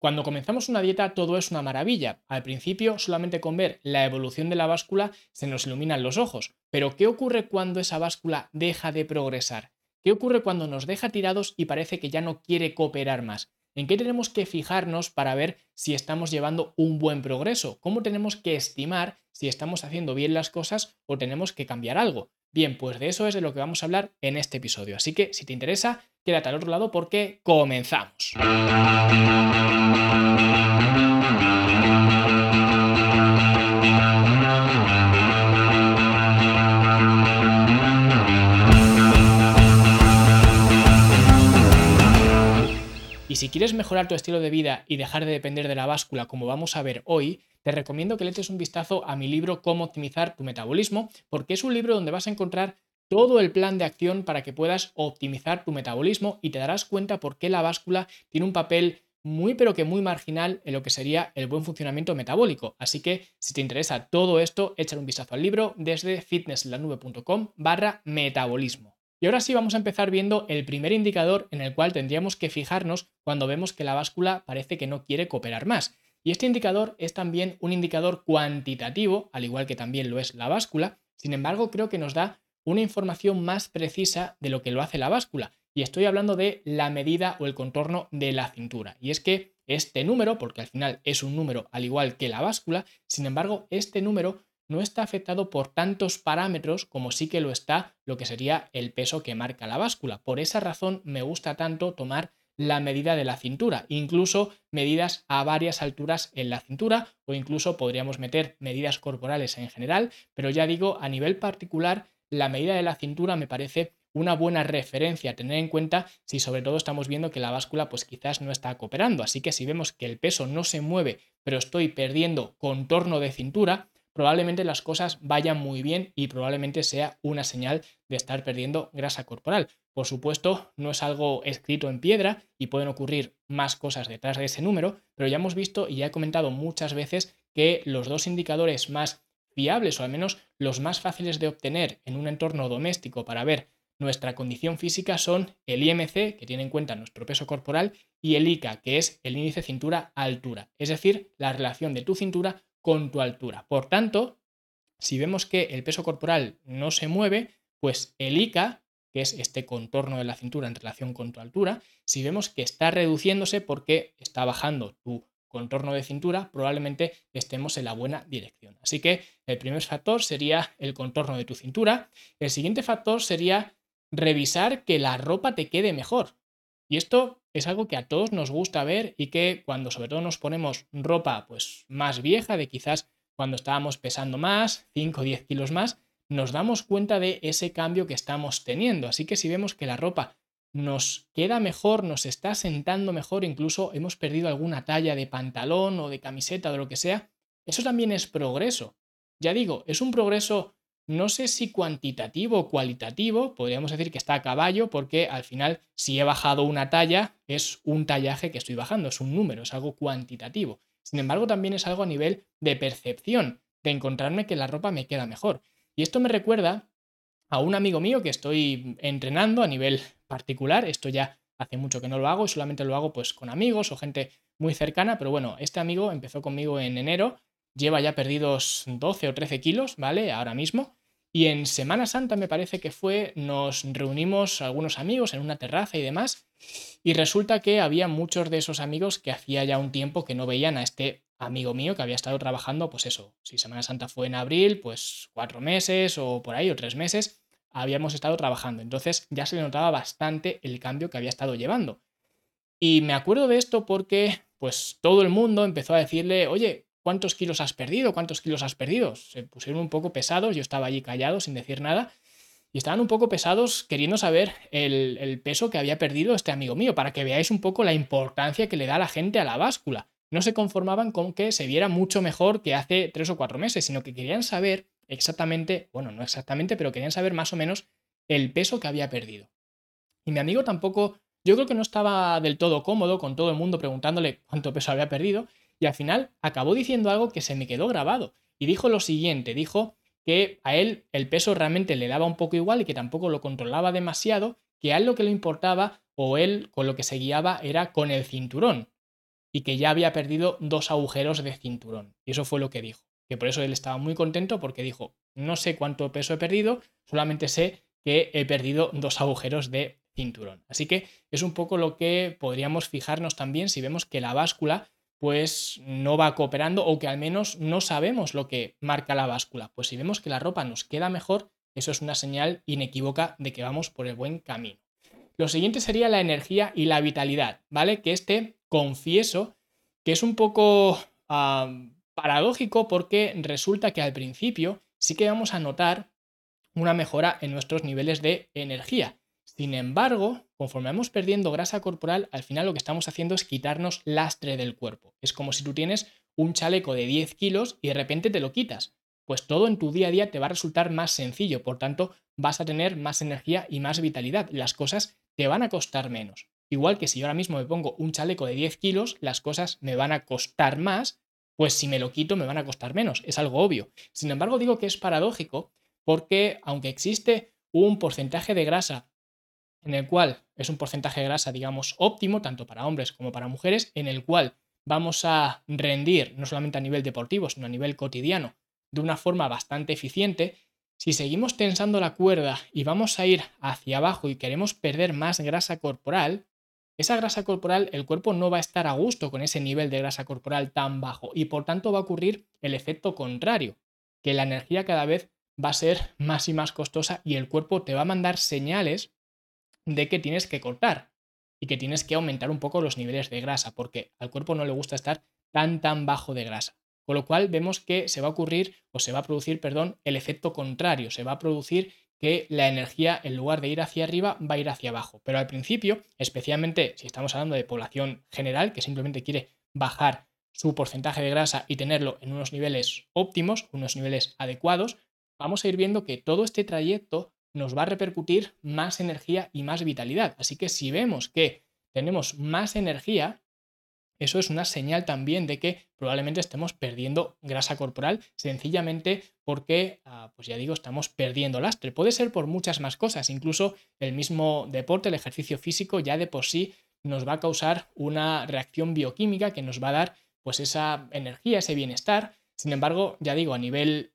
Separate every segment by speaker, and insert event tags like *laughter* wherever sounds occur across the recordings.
Speaker 1: Cuando comenzamos una dieta todo es una maravilla. Al principio solamente con ver la evolución de la báscula se nos iluminan los ojos. Pero ¿qué ocurre cuando esa báscula deja de progresar? ¿Qué ocurre cuando nos deja tirados y parece que ya no quiere cooperar más? ¿En qué tenemos que fijarnos para ver si estamos llevando un buen progreso? ¿Cómo tenemos que estimar si estamos haciendo bien las cosas o tenemos que cambiar algo? Bien, pues de eso es de lo que vamos a hablar en este episodio. Así que si te interesa, quédate al otro lado porque comenzamos. Y si quieres mejorar tu estilo de vida y dejar de depender de la báscula como vamos a ver hoy, te recomiendo que le eches un vistazo a mi libro Cómo optimizar tu metabolismo, porque es un libro donde vas a encontrar todo el plan de acción para que puedas optimizar tu metabolismo y te darás cuenta por qué la báscula tiene un papel muy pero que muy marginal en lo que sería el buen funcionamiento metabólico. Así que si te interesa todo esto, échale un vistazo al libro desde fitnesslanube.com barra metabolismo. Y ahora sí vamos a empezar viendo el primer indicador en el cual tendríamos que fijarnos cuando vemos que la báscula parece que no quiere cooperar más. Y este indicador es también un indicador cuantitativo, al igual que también lo es la báscula. Sin embargo, creo que nos da una información más precisa de lo que lo hace la báscula. Y estoy hablando de la medida o el contorno de la cintura. Y es que este número, porque al final es un número al igual que la báscula, sin embargo, este número no está afectado por tantos parámetros como sí que lo está lo que sería el peso que marca la báscula. Por esa razón me gusta tanto tomar la medida de la cintura, incluso medidas a varias alturas en la cintura o incluso podríamos meter medidas corporales en general, pero ya digo, a nivel particular, la medida de la cintura me parece una buena referencia a tener en cuenta si sobre todo estamos viendo que la báscula pues quizás no está cooperando. Así que si vemos que el peso no se mueve, pero estoy perdiendo contorno de cintura, probablemente las cosas vayan muy bien y probablemente sea una señal de estar perdiendo grasa corporal. Por supuesto, no es algo escrito en piedra y pueden ocurrir más cosas detrás de ese número, pero ya hemos visto y ya he comentado muchas veces que los dos indicadores más o al menos los más fáciles de obtener en un entorno doméstico para ver nuestra condición física son el IMC, que tiene en cuenta nuestro peso corporal, y el ICA, que es el índice cintura-altura, es decir, la relación de tu cintura con tu altura. Por tanto, si vemos que el peso corporal no se mueve, pues el ICA, que es este contorno de la cintura en relación con tu altura, si vemos que está reduciéndose porque está bajando tu contorno de cintura, probablemente estemos en la buena dirección. Así que el primer factor sería el contorno de tu cintura. El siguiente factor sería revisar que la ropa te quede mejor. Y esto es algo que a todos nos gusta ver y que cuando sobre todo nos ponemos ropa pues más vieja, de quizás cuando estábamos pesando más, 5 o 10 kilos más, nos damos cuenta de ese cambio que estamos teniendo. Así que si vemos que la ropa nos queda mejor, nos está sentando mejor, incluso hemos perdido alguna talla de pantalón o de camiseta o de lo que sea, eso también es progreso. Ya digo, es un progreso no sé si cuantitativo o cualitativo, podríamos decir que está a caballo porque al final si he bajado una talla es un tallaje que estoy bajando, es un número, es algo cuantitativo. Sin embargo, también es algo a nivel de percepción, de encontrarme que la ropa me queda mejor. Y esto me recuerda a un amigo mío que estoy entrenando a nivel particular, esto ya hace mucho que no lo hago y solamente lo hago pues con amigos o gente muy cercana, pero bueno, este amigo empezó conmigo en enero, lleva ya perdidos 12 o 13 kilos, ¿vale? Ahora mismo. Y en Semana Santa me parece que fue, nos reunimos algunos amigos en una terraza y demás, y resulta que había muchos de esos amigos que hacía ya un tiempo que no veían a este amigo mío que había estado trabajando, pues eso, si Semana Santa fue en abril, pues cuatro meses o por ahí, o tres meses, habíamos estado trabajando. Entonces ya se le notaba bastante el cambio que había estado llevando. Y me acuerdo de esto porque, pues todo el mundo empezó a decirle, oye, ¿cuántos kilos has perdido? ¿Cuántos kilos has perdido? Se pusieron un poco pesados, yo estaba allí callado sin decir nada, y estaban un poco pesados queriendo saber el, peso que había perdido este amigo mío, para que veáis un poco la importancia que le da la gente a la báscula. No se conformaban con que se viera mucho mejor que hace tres o cuatro meses, sino que querían saber exactamente, bueno, no exactamente, pero querían saber más o menos el peso que había perdido. Y mi amigo tampoco, yo creo que no estaba del todo cómodo con todo el mundo preguntándole cuánto peso había perdido, y al final acabó diciendo algo que se me quedó grabado. Y dijo lo siguiente, dijo que a él el peso realmente le daba un poco igual y que tampoco lo controlaba demasiado, que a él lo que le importaba o él con lo que se guiaba era con el cinturón. y que ya había perdido dos agujeros de cinturón. Y eso fue lo que dijo. Que por eso él estaba muy contento porque dijo, no sé cuánto peso he perdido, solamente sé que he perdido dos agujeros de cinturón. Así que es un poco lo que podríamos fijarnos también si vemos que la báscula pues no va cooperando o que al menos no sabemos lo que marca la báscula. Pues si vemos que la ropa nos queda mejor, eso es una señal inequívoca de que vamos por el buen camino. Lo siguiente sería la energía y la vitalidad, ¿vale? Que este confieso que es un poco paradójico porque resulta que al principio sí que vamos a notar una mejora en nuestros niveles de energía. Sin embargo, conforme vamos perdiendo grasa corporal, al final lo que estamos haciendo es quitarnos lastre del cuerpo. Es como si tú tienes un chaleco de 10 kilos y de repente te lo quitas. Pues todo en tu día a día te va a resultar más sencillo, por tanto vas a tener más energía y más vitalidad. Las cosas te van a costar menos. Igual que si yo ahora mismo me pongo un chaleco de 10 kilos, las cosas me van a costar más, pues si me lo quito me van a costar menos. Es algo obvio. Sin embargo, digo que es paradójico porque aunque existe un porcentaje de grasa en el cual es un porcentaje de grasa, digamos, óptimo, tanto para hombres como para mujeres, en el cual vamos a rendir, no solamente a nivel deportivo, sino a nivel cotidiano, de una forma bastante eficiente, si seguimos tensando la cuerda y vamos a ir hacia abajo y queremos perder más grasa corporal, esa grasa corporal, el cuerpo no va a estar a gusto con ese nivel de grasa corporal tan bajo y por tanto va a ocurrir el efecto contrario, que la energía cada vez va a ser *laughs* más y más costosa y el cuerpo te va a mandar señales de que tienes que cortar y que tienes que aumentar un poco los niveles de grasa, porque al cuerpo no le gusta estar tan tan bajo de grasa. Con lo cual vemos que se va a ocurrir o se va a producir, perdón, el efecto contrario, se va a producir que la energía en lugar de ir hacia arriba va a ir hacia abajo. Pero al principio, especialmente si estamos hablando de población general que simplemente quiere bajar su porcentaje de grasa y tenerlo en unos niveles óptimos, unos niveles adecuados, vamos a ir viendo que todo este trayecto nos va a repercutir más energía y más vitalidad. Así que si vemos que tenemos más energía, eso es una señal también de que probablemente estemos perdiendo grasa corporal sencillamente porque, ah, pues ya digo, estamos perdiendo lastre. Puede ser por muchas más cosas, incluso el mismo deporte, el ejercicio físico ya de por sí nos va a causar una reacción bioquímica que nos va a dar pues esa energía, ese bienestar. Sin embargo, ya digo, a nivel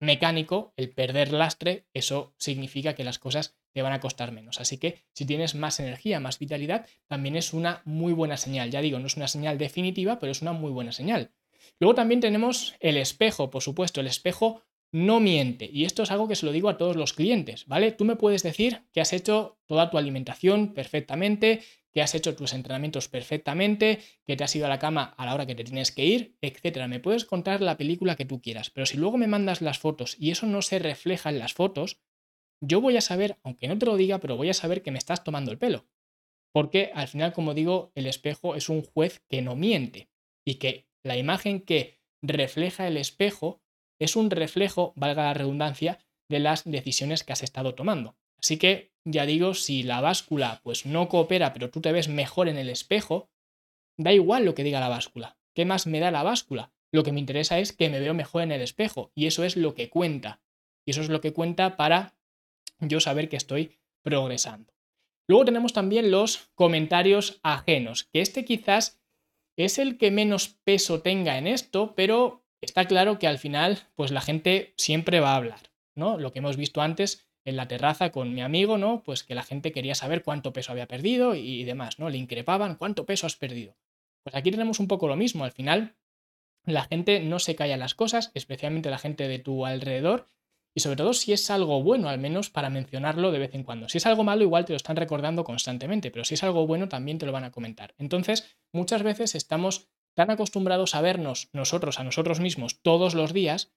Speaker 1: mecánico, el perder lastre, eso significa que las cosas te van a costar menos. Así que si tienes más energía, más vitalidad, también es una muy buena señal. Ya digo, no es una señal definitiva, pero es una muy buena señal. Luego también tenemos el espejo, por supuesto, el espejo no miente. Y esto es algo que se lo digo a todos los clientes, ¿vale? Tú me puedes decir que has hecho toda tu alimentación perfectamente, que has hecho tus entrenamientos perfectamente, que te has ido a la cama a la hora que te tienes que ir, etcétera. Me puedes contar la película que tú quieras, pero si luego me mandas las fotos y eso no se refleja en las fotos, yo voy a saber, aunque no te lo diga, pero voy a saber que me estás tomando el pelo. Porque al final, como digo, el espejo es un juez que no miente y que la imagen que refleja el espejo es un reflejo, valga la redundancia, de las decisiones que has estado tomando. Así que ya digo, si la báscula pues no coopera, pero tú te ves mejor en el espejo, da igual lo que diga la báscula. ¿Qué más me da la báscula? Lo que me interesa es que me veo mejor en el espejo y eso es lo que cuenta. Y eso es lo que cuenta para yo saber que estoy progresando. Luego tenemos también los comentarios ajenos, que este quizás es el que menos peso tenga en esto, pero está claro que al final pues la gente siempre va a hablar, ¿no? Lo que hemos visto antes en la terraza con mi amigo, ¿no? Pues que la gente quería saber cuánto peso había perdido y demás, ¿no? Le increpaban, ¿cuánto peso has perdido? Pues aquí tenemos un poco lo mismo, al final la gente no se calla las cosas, especialmente la gente de tu alrededor, y sobre todo si es algo bueno, al menos para mencionarlo de vez en cuando. Si es algo malo, igual te lo están recordando constantemente, pero si es algo bueno, también te lo van a comentar. Entonces, muchas veces estamos tan acostumbrados a vernos nosotros a nosotros mismos todos los días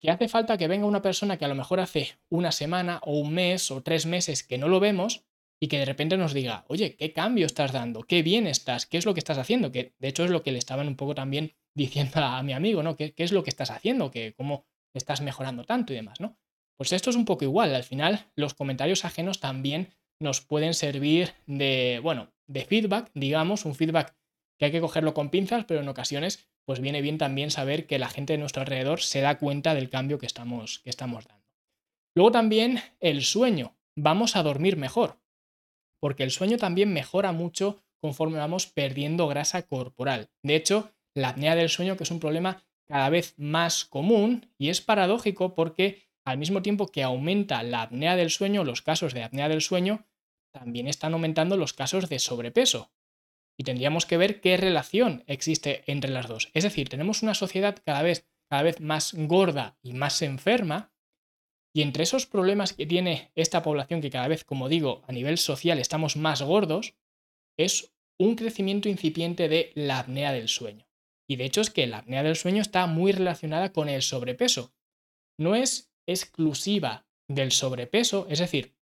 Speaker 1: que hace falta que venga una persona que a lo mejor hace una semana o un mes o tres meses que no lo vemos y que de repente nos diga, oye, ¿qué cambio estás dando? ¿Qué bien estás? ¿Qué es lo que estás haciendo? Que de hecho es lo que le estaban un poco también *laughs* diciendo a mi amigo, ¿no? ¿Qué, es lo que estás haciendo? ¿Qué, ¿Cómo estás mejorando tanto y demás, ¿no? Pues esto es un poco igual. Al final, los comentarios ajenos también nos pueden servir de, bueno, de feedback, digamos, un feedback que hay que cogerlo con pinzas, pero en ocasiones pues viene bien también saber que la gente de nuestro alrededor se da cuenta del cambio que estamos, que estamos dando. Luego también el sueño. Vamos a dormir mejor, porque el sueño también mejora mucho conforme vamos perdiendo grasa corporal. De hecho, la apnea del sueño, que es un problema cada vez más común, y es paradójico porque al mismo tiempo que aumenta la apnea del sueño, los casos de apnea del sueño, también están aumentando los casos de sobrepeso. Y tendríamos que ver qué relación existe entre las dos. Es decir, tenemos una sociedad cada vez, cada vez más gorda y más enferma, y entre esos problemas que tiene esta población, que cada vez, como digo, a nivel social estamos más gordos, es un crecimiento incipiente de la apnea del sueño. Y de hecho es que la apnea del sueño está muy relacionada con el sobrepeso. No es exclusiva del sobrepeso, es decir,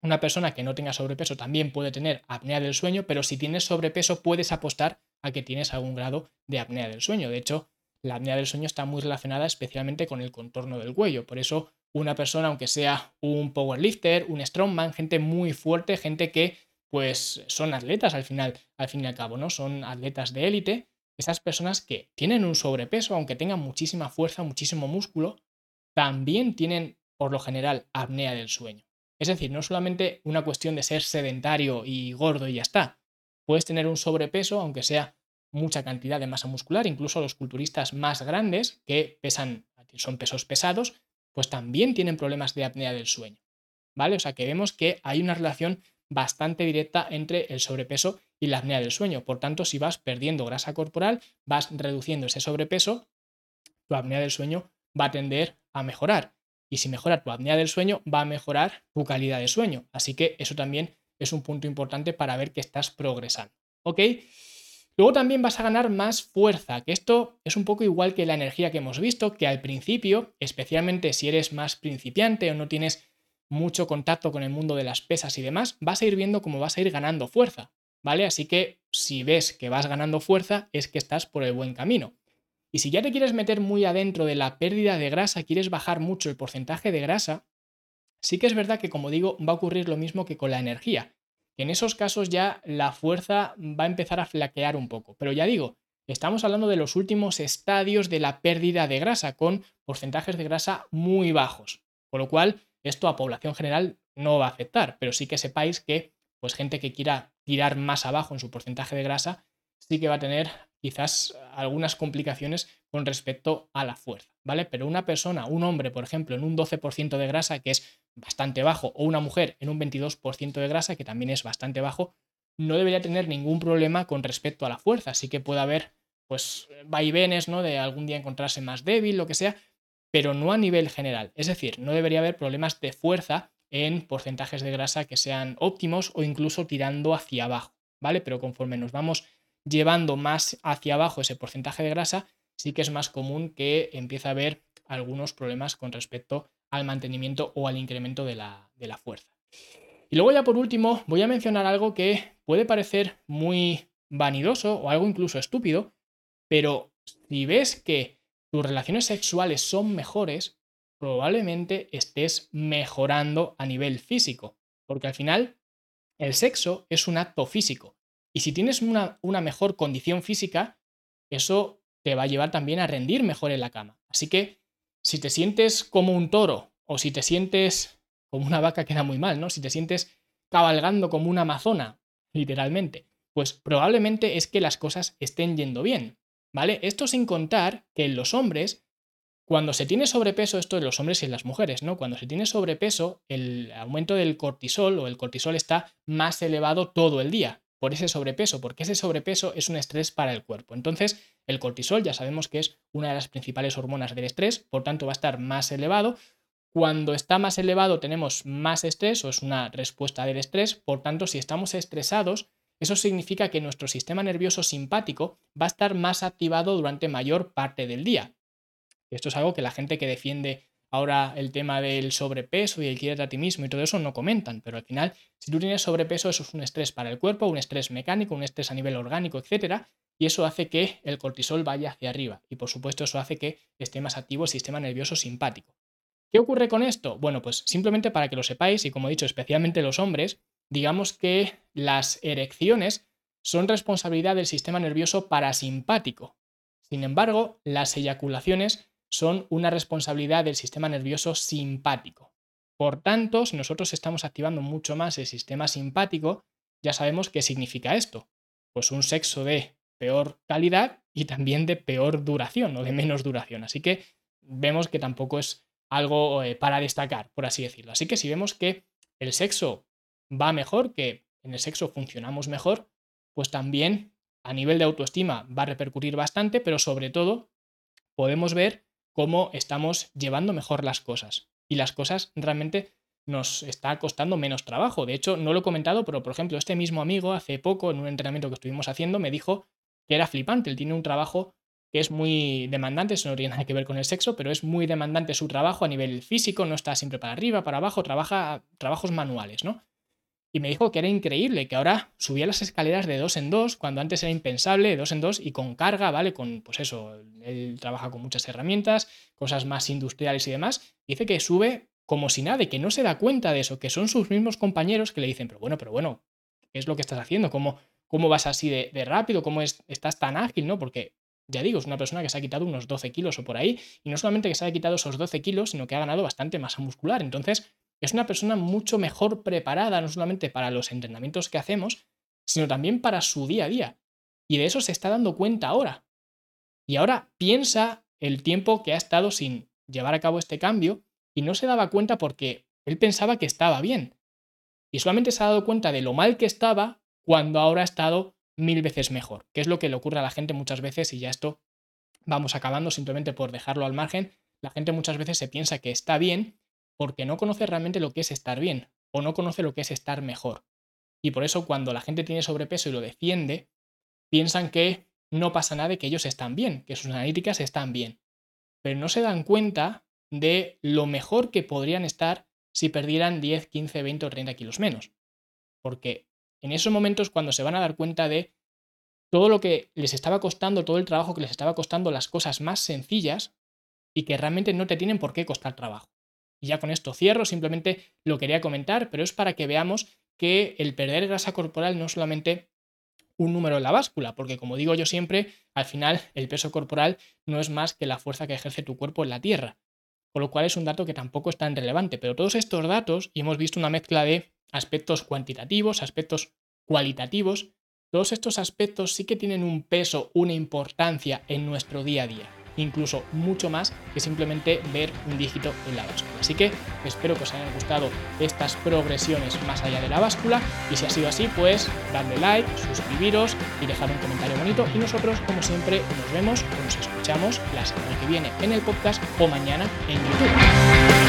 Speaker 1: una persona que no tenga sobrepeso también puede tener apnea del sueño, pero si tienes sobrepeso puedes apostar a que tienes algún grado de apnea del sueño. De hecho, la apnea del sueño está muy relacionada especialmente con el contorno del cuello. Por eso, una persona, aunque sea un powerlifter, un strongman, gente muy fuerte, gente que pues son atletas al final, al fin y al cabo, ¿no? Son atletas de élite. Esas personas que tienen un sobrepeso, aunque tengan muchísima fuerza, muchísimo músculo, también tienen, por lo general, apnea del sueño. Es decir, no solamente una cuestión de ser sedentario y gordo y ya está. Puedes tener un sobrepeso, aunque sea mucha cantidad de masa muscular, incluso los culturistas más grandes, que pesan, son pesos pesados, pues también tienen problemas de apnea del sueño. ¿Vale? O sea que vemos que hay una relación bastante directa entre el sobrepeso y la apnea del sueño. Por tanto, si vas perdiendo grasa corporal, vas reduciendo ese sobrepeso, tu apnea del sueño va a tender a mejorar. Y si mejora tu apnea del sueño, va a mejorar tu calidad de sueño. Así que eso también es un punto importante para ver que estás progresando. ¿Ok? Luego también vas a ganar más fuerza, que esto es un poco igual que la energía que hemos visto, que al principio, especialmente si eres más principiante o no tienes mucho contacto con el mundo de las pesas y demás, vas a ir viendo cómo vas a ir ganando fuerza, ¿vale? Así que si ves que vas ganando fuerza, es que estás por el buen camino. Y si ya te quieres meter muy adentro de la pérdida de grasa, quieres bajar mucho el porcentaje de grasa, sí que es verdad que, como digo, va a ocurrir lo mismo que con la energía en esos casos ya la fuerza va a empezar a flaquear un poco. Pero ya digo, estamos hablando de los últimos estadios de la pérdida de grasa, con porcentajes de grasa muy bajos. Con lo cual, esto a población general no va a afectar, pero sí que sepáis que pues gente que quiera tirar más abajo en su porcentaje de grasa sí que va a tener quizás algunas complicaciones con respecto a la fuerza, ¿vale? Pero una persona, un hombre, por ejemplo, en un 12% de grasa, que es bastante bajo, o una mujer en un 22% de grasa, que también es bastante bajo, no debería tener ningún problema con respecto a la fuerza. Sí que puede haber, pues, vaivenes, ¿no? De algún día encontrarse más débil, lo que sea, pero no a nivel general. Es decir, no debería haber problemas de fuerza en porcentajes de grasa que sean óptimos o incluso tirando hacia abajo, ¿vale? Pero conforme nos vamos llevando más hacia abajo ese porcentaje de grasa, sí que es más común que empiece a haber algunos problemas con respecto al mantenimiento o al incremento de la, de la fuerza. Y luego ya por último voy a mencionar algo que puede parecer muy vanidoso o algo incluso estúpido, pero si ves que tus relaciones sexuales son mejores, probablemente estés mejorando a nivel físico, porque al final el sexo es un acto físico y si tienes una, mejor condición física, eso te va a llevar también a rendir mejor en la cama. Así que si te sientes como un toro o si te sientes como una vaca queda muy mal, ¿no? Si te sientes cabalgando como una amazona, literalmente, pues probablemente es que las cosas estén yendo bien, ¿vale? Esto sin contar que en los hombres, cuando se tiene sobrepeso, esto en los hombres y en las mujeres, ¿no? Cuando se tiene sobrepeso, el aumento del cortisol o el cortisol está más elevado todo el día por ese sobrepeso, porque ese sobrepeso es un estrés para el cuerpo. Entonces, el cortisol ya sabemos que es una de las principales hormonas del estrés, por tanto va a estar más elevado. Cuando está más elevado tenemos más estrés o es una respuesta del estrés, por tanto, si estamos estresados, eso significa que nuestro sistema nervioso simpático va a estar más activado durante mayor parte del día. Esto es algo que la gente que defiende Ahora el tema del sobrepeso y el quiere a ti mismo y todo eso no comentan, pero al final, si tú tienes sobrepeso, eso es un estrés para el cuerpo, un estrés mecánico, un estrés a nivel orgánico, etcétera, y eso hace que el cortisol vaya hacia arriba. Y por supuesto, eso hace que esté más activo el sistema nervioso simpático. ¿Qué ocurre con esto? Bueno, pues simplemente para que lo sepáis, y como he dicho, especialmente los hombres, digamos que las erecciones son responsabilidad del sistema nervioso parasimpático. Sin embargo, las eyaculaciones son una responsabilidad del sistema nervioso simpático. Por tanto, si nosotros estamos activando mucho más el sistema simpático, ya sabemos qué significa esto. pues un sexo de peor calidad y también de peor duración o de menos duración. Así que vemos que tampoco es algo eh, para destacar, por así decirlo. Así que si vemos que el sexo va mejor, que en el sexo funcionamos mejor, pues también a nivel de autoestima va a repercutir bastante, pero sobre todo podemos ver cómo estamos llevando mejor las cosas. Y las cosas realmente nos está costando menos trabajo. De hecho, no lo he comentado, pero por ejemplo, este mismo amigo hace poco, en un entrenamiento que estuvimos haciendo, me dijo que era flipante. Él tiene un trabajo que es muy demandante, eso no tiene nada que ver con el sexo, pero es muy demandante su trabajo a nivel físico, no está siempre para arriba, para abajo, trabaja trabajos manuales, ¿no? Y me dijo que era increíble, que ahora subía las escaleras de dos en dos, cuando antes era impensable, de dos en dos, y con carga, ¿vale? Con, pues eso, él trabaja con muchas herramientas, cosas más industriales y demás. Dice que sube como si nada, y que no se da cuenta de eso, que son sus mismos compañeros que le dicen, pero bueno, pero bueno, ¿qué es lo que estás haciendo? ¿Cómo, cómo vas así de, rápido? ¿Cómo es, estás tan ágil? ¿no? Porque ya digo, es una persona que se ha quitado unos 12 kilos o por ahí, y no solamente que se haya quitado esos 12 kilos, sino que ha ganado bastante masa muscular. Entonces, es una persona mucho mejor preparada, no solamente para los entrenamientos que hacemos, sino también para su día a día. Y de eso se está dando cuenta ahora. Y ahora piensa el tiempo que ha estado sin llevar a cabo este cambio y no se daba cuenta porque él pensaba que estaba bien. Y solamente se ha dado cuenta de lo mal que estaba cuando ahora ha estado mil veces mejor, que es lo que le ocurre a la gente muchas veces y ya esto vamos acabando simplemente por dejarlo al margen. La gente muchas veces se piensa que está bien porque no conoce realmente lo que es estar bien o no conoce lo que es estar mejor. Y por eso cuando la gente tiene sobrepeso y lo defiende, piensan que no pasa nada, que ellos están bien, que sus analíticas están bien. Pero no se dan cuenta de lo mejor que podrían estar si perdieran 10, 15, 20 o 30 kilos menos. Porque en esos momentos cuando se van a dar cuenta de todo lo que les estaba costando, todo el trabajo que les estaba costando, las cosas más sencillas y que realmente no te tienen por qué costar trabajo. Y ya con esto cierro, simplemente lo quería comentar, pero es para que veamos que el perder grasa corporal no es solamente un número en la báscula, porque como digo yo siempre, al final el peso corporal no es más que la fuerza que ejerce tu cuerpo en la Tierra, con lo cual es un dato que tampoco es tan relevante, pero todos estos datos, y hemos visto una mezcla de aspectos cuantitativos, aspectos cualitativos, todos estos aspectos sí que tienen un peso, una importancia en nuestro día a día, incluso mucho más que simplemente ver un dígito en la báscula. Así que espero que os hayan gustado estas progresiones más allá de la báscula y si ha sido así, pues darle like, suscribiros y dejar un comentario bonito y nosotros como siempre nos vemos o nos escuchamos la semana que viene en el podcast o mañana en YouTube.